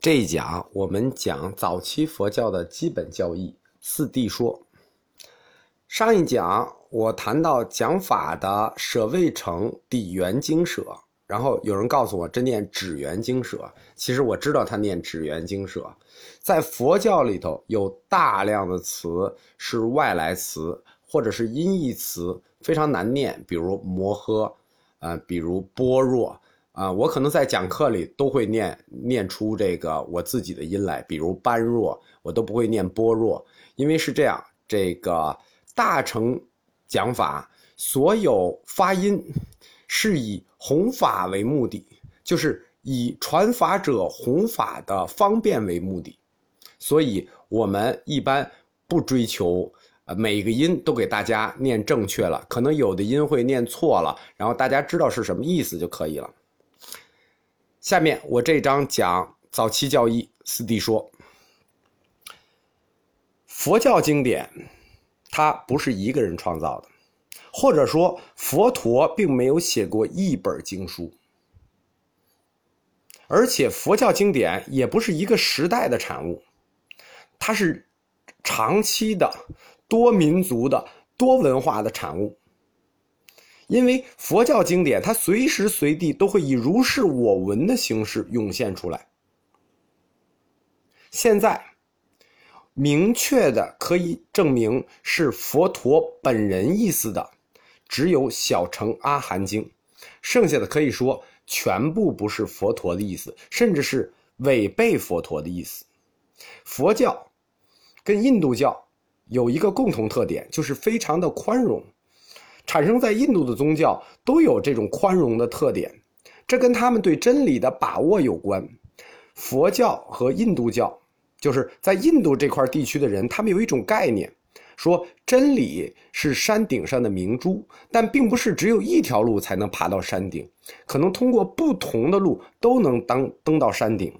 这一讲我们讲早期佛教的基本教义四谛说。上一讲我谈到讲法的舍卫城底缘经舍，然后有人告诉我这念止缘经舍，其实我知道他念止缘经舍。在佛教里头有大量的词是外来词或者是音译词，非常难念，比如摩诃，呃，比如般若。啊，我可能在讲课里都会念念出这个我自己的音来，比如般若，我都不会念般若，因为是这样，这个大乘讲法所有发音是以弘法为目的，就是以传法者弘法的方便为目的，所以我们一般不追求呃每个音都给大家念正确了，可能有的音会念错了，然后大家知道是什么意思就可以了。下面我这章讲早期教义四谛说。佛教经典，它不是一个人创造的，或者说佛陀并没有写过一本经书，而且佛教经典也不是一个时代的产物，它是长期的、多民族的、多文化的产物。因为佛教经典，它随时随地都会以如是我闻的形式涌现出来。现在，明确的可以证明是佛陀本人意思的，只有《小乘阿含经》，剩下的可以说全部不是佛陀的意思，甚至是违背佛陀的意思。佛教跟印度教有一个共同特点，就是非常的宽容。产生在印度的宗教都有这种宽容的特点，这跟他们对真理的把握有关。佛教和印度教，就是在印度这块地区的人，他们有一种概念，说真理是山顶上的明珠，但并不是只有一条路才能爬到山顶，可能通过不同的路都能当登到山顶。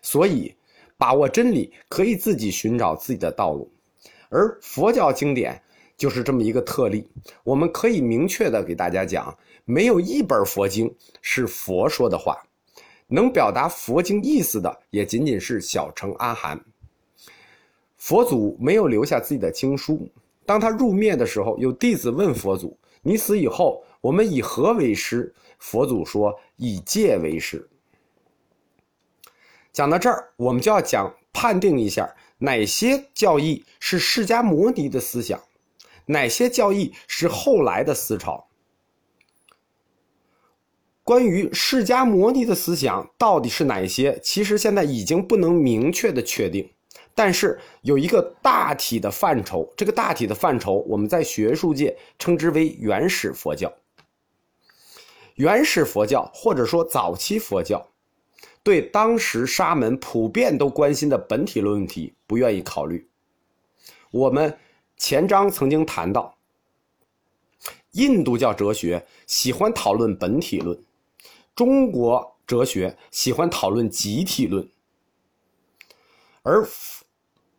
所以，把握真理可以自己寻找自己的道路，而佛教经典。就是这么一个特例，我们可以明确的给大家讲，没有一本佛经是佛说的话，能表达佛经意思的也仅仅是小乘阿含。佛祖没有留下自己的经书，当他入灭的时候，有弟子问佛祖：“你死以后，我们以何为师？”佛祖说：“以戒为师。”讲到这儿，我们就要讲判定一下哪些教义是释迦牟尼的思想。哪些教义是后来的思潮？关于释迦牟尼的思想到底是哪些？其实现在已经不能明确的确定，但是有一个大体的范畴。这个大体的范畴，我们在学术界称之为原始佛教。原始佛教或者说早期佛教，对当时沙门普遍都关心的本体论问题不愿意考虑。我们。前章曾经谈到，印度教哲学喜欢讨论本体论，中国哲学喜欢讨论集体论，而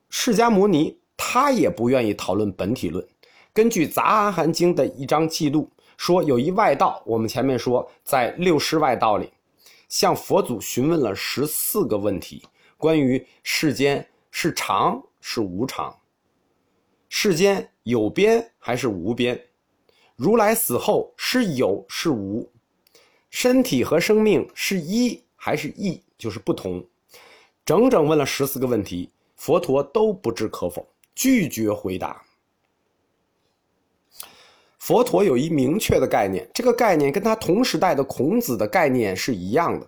释迦牟尼他也不愿意讨论本体论。根据《杂阿含经》的一章记录说，有一外道，我们前面说在六师外道里，向佛祖询问了十四个问题，关于世间是常是无常。世间有边还是无边？如来死后是有是无？身体和生命是一还是异？就是不同。整整问了十四个问题，佛陀都不置可否，拒绝回答。佛陀有一明确的概念，这个概念跟他同时代的孔子的概念是一样的。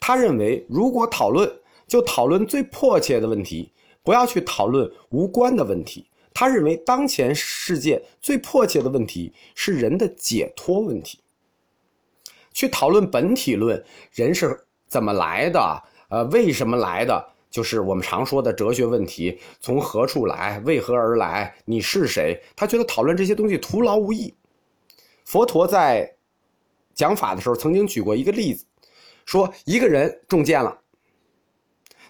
他认为，如果讨论，就讨论最迫切的问题，不要去讨论无关的问题。他认为，当前世界最迫切的问题是人的解脱问题。去讨论本体论，人是怎么来的？呃，为什么来的？就是我们常说的哲学问题：从何处来？为何而来？你是谁？他觉得讨论这些东西徒劳无益。佛陀在讲法的时候曾经举过一个例子，说一个人中箭了。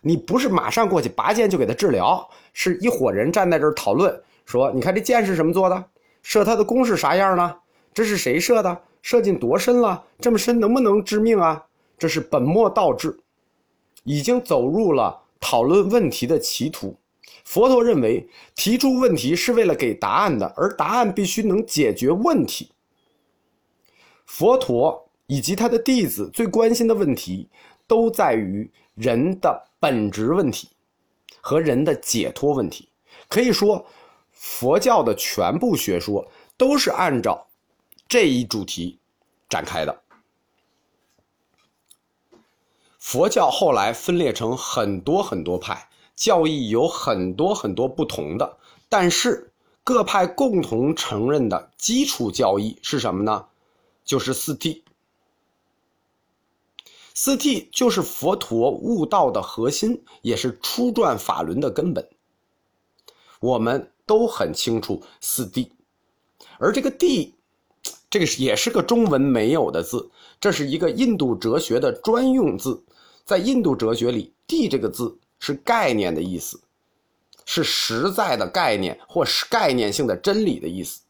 你不是马上过去拔剑就给他治疗，是一伙人站在这儿讨论，说：“你看这箭是什么做的？射它的弓是啥样呢？这是谁射的？射进多深了？这么深能不能致命啊？”这是本末倒置。已经走入了讨论问题的歧途。佛陀认为，提出问题是为了给答案的，而答案必须能解决问题。佛陀以及他的弟子最关心的问题，都在于人的本质问题和人的解脱问题。可以说，佛教的全部学说都是按照这一主题展开的。佛教后来分裂成很多很多派，教义有很多很多不同的，但是各派共同承认的基础教义是什么呢？就是四谛。四谛就是佛陀悟道的核心，也是初转法轮的根本。我们都很清楚四谛，而这个谛，这个也是个中文没有的字，这是一个印度哲学的专用字。在印度哲学里，“谛”这个字是概念的意思，是实在的概念或是概念性的真理的意思。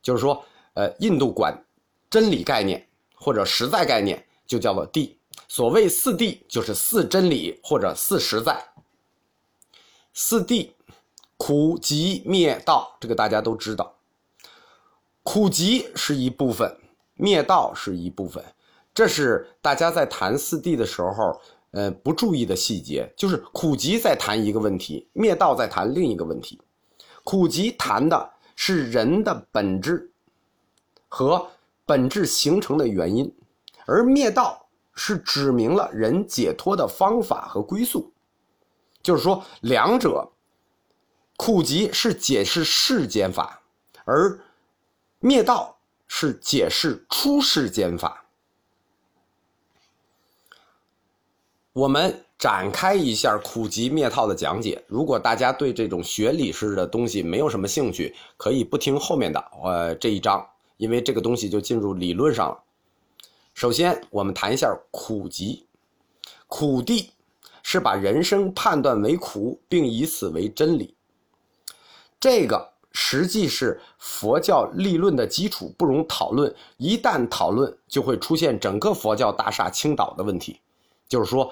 就是说，呃，印度管真理概念或者实在概念就叫做“谛”。所谓四谛，就是四真理或者四实在。四谛，苦集灭道，这个大家都知道。苦集是一部分，灭道是一部分。这是大家在谈四谛的时候，呃，不注意的细节，就是苦集在谈一个问题，灭道在谈另一个问题。苦集谈的是人的本质和本质形成的原因，而灭道是指明了人解脱的方法和归宿。就是说，两者，苦集是解释世间法，而灭道是解释出世间法。我们展开一下苦集灭道的讲解。如果大家对这种学理式的东西没有什么兴趣，可以不听后面的呃这一章，因为这个东西就进入理论上了。首先，我们谈一下苦集。苦谛是把人生判断为苦，并以此为真理。这个实际是佛教立论的基础，不容讨论。一旦讨论，就会出现整个佛教大厦倾倒的问题。就是说，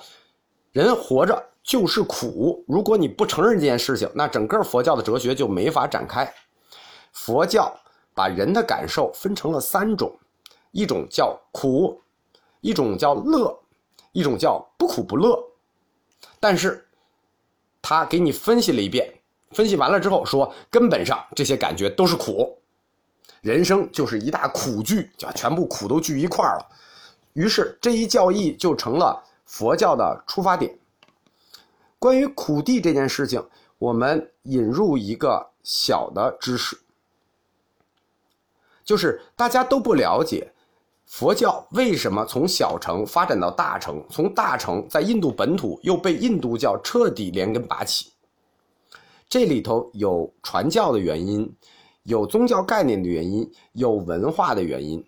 人活着就是苦。如果你不承认这件事情，那整个佛教的哲学就没法展开。佛教把人的感受分成了三种：一种叫苦，一种叫乐，一种叫不苦不乐。但是，他给你分析了一遍，分析完了之后说，根本上这些感觉都是苦。人生就是一大苦剧，就全部苦都聚一块了。于是这一教义就成了。佛教的出发点。关于苦地这件事情，我们引入一个小的知识，就是大家都不了解佛教为什么从小乘发展到大乘，从大乘在印度本土又被印度教彻底连根拔起。这里头有传教的原因，有宗教概念的原因，有文化的原因。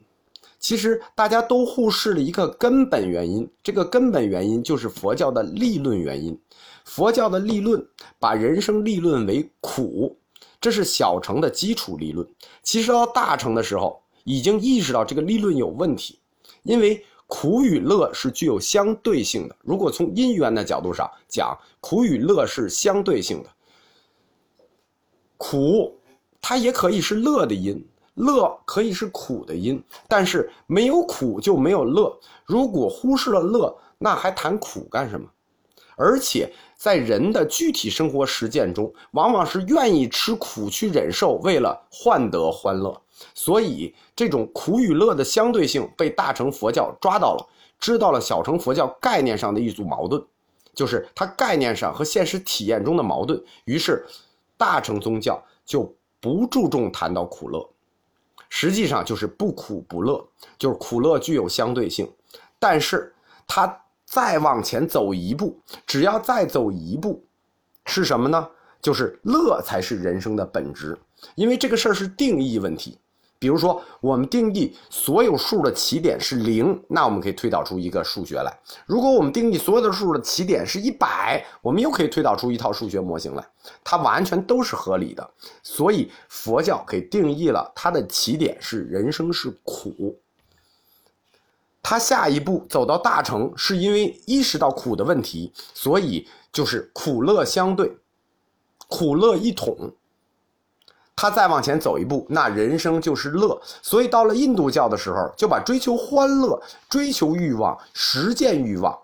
其实大家都忽视了一个根本原因，这个根本原因就是佛教的立论原因。佛教的立论把人生立论为苦，这是小乘的基础立论。其实到大乘的时候，已经意识到这个立论有问题，因为苦与乐是具有相对性的。如果从因缘的角度上讲，苦与乐是相对性的，苦它也可以是乐的因。乐可以是苦的因，但是没有苦就没有乐。如果忽视了乐，那还谈苦干什么？而且在人的具体生活实践中，往往是愿意吃苦去忍受，为了换得欢乐。所以，这种苦与乐的相对性被大乘佛教抓到了，知道了小乘佛教概念上的一组矛盾，就是它概念上和现实体验中的矛盾。于是，大乘宗教就不注重谈到苦乐。实际上就是不苦不乐，就是苦乐具有相对性，但是它再往前走一步，只要再走一步，是什么呢？就是乐才是人生的本质，因为这个事儿是定义问题。比如说，我们定义所有数的起点是零，那我们可以推导出一个数学来；如果我们定义所有的数的起点是一百，我们又可以推导出一套数学模型来。它完全都是合理的。所以佛教给定义了它的起点是人生是苦，他下一步走到大成，是因为意识到苦的问题，所以就是苦乐相对，苦乐一统。他再往前走一步，那人生就是乐。所以到了印度教的时候，就把追求欢乐、追求欲望、实践欲望，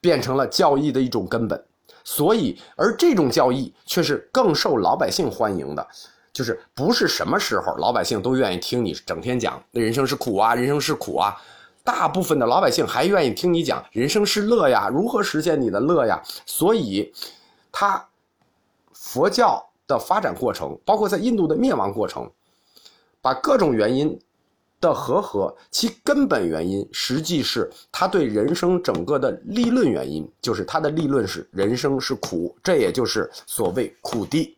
变成了教义的一种根本。所以，而这种教义却是更受老百姓欢迎的，就是不是什么时候老百姓都愿意听你整天讲人生是苦啊，人生是苦啊。大部分的老百姓还愿意听你讲人生是乐呀，如何实现你的乐呀？所以，他佛教。的发展过程，包括在印度的灭亡过程，把各种原因的和合，其根本原因实际是他对人生整个的立论原因，就是他的立论是人生是苦，这也就是所谓苦地。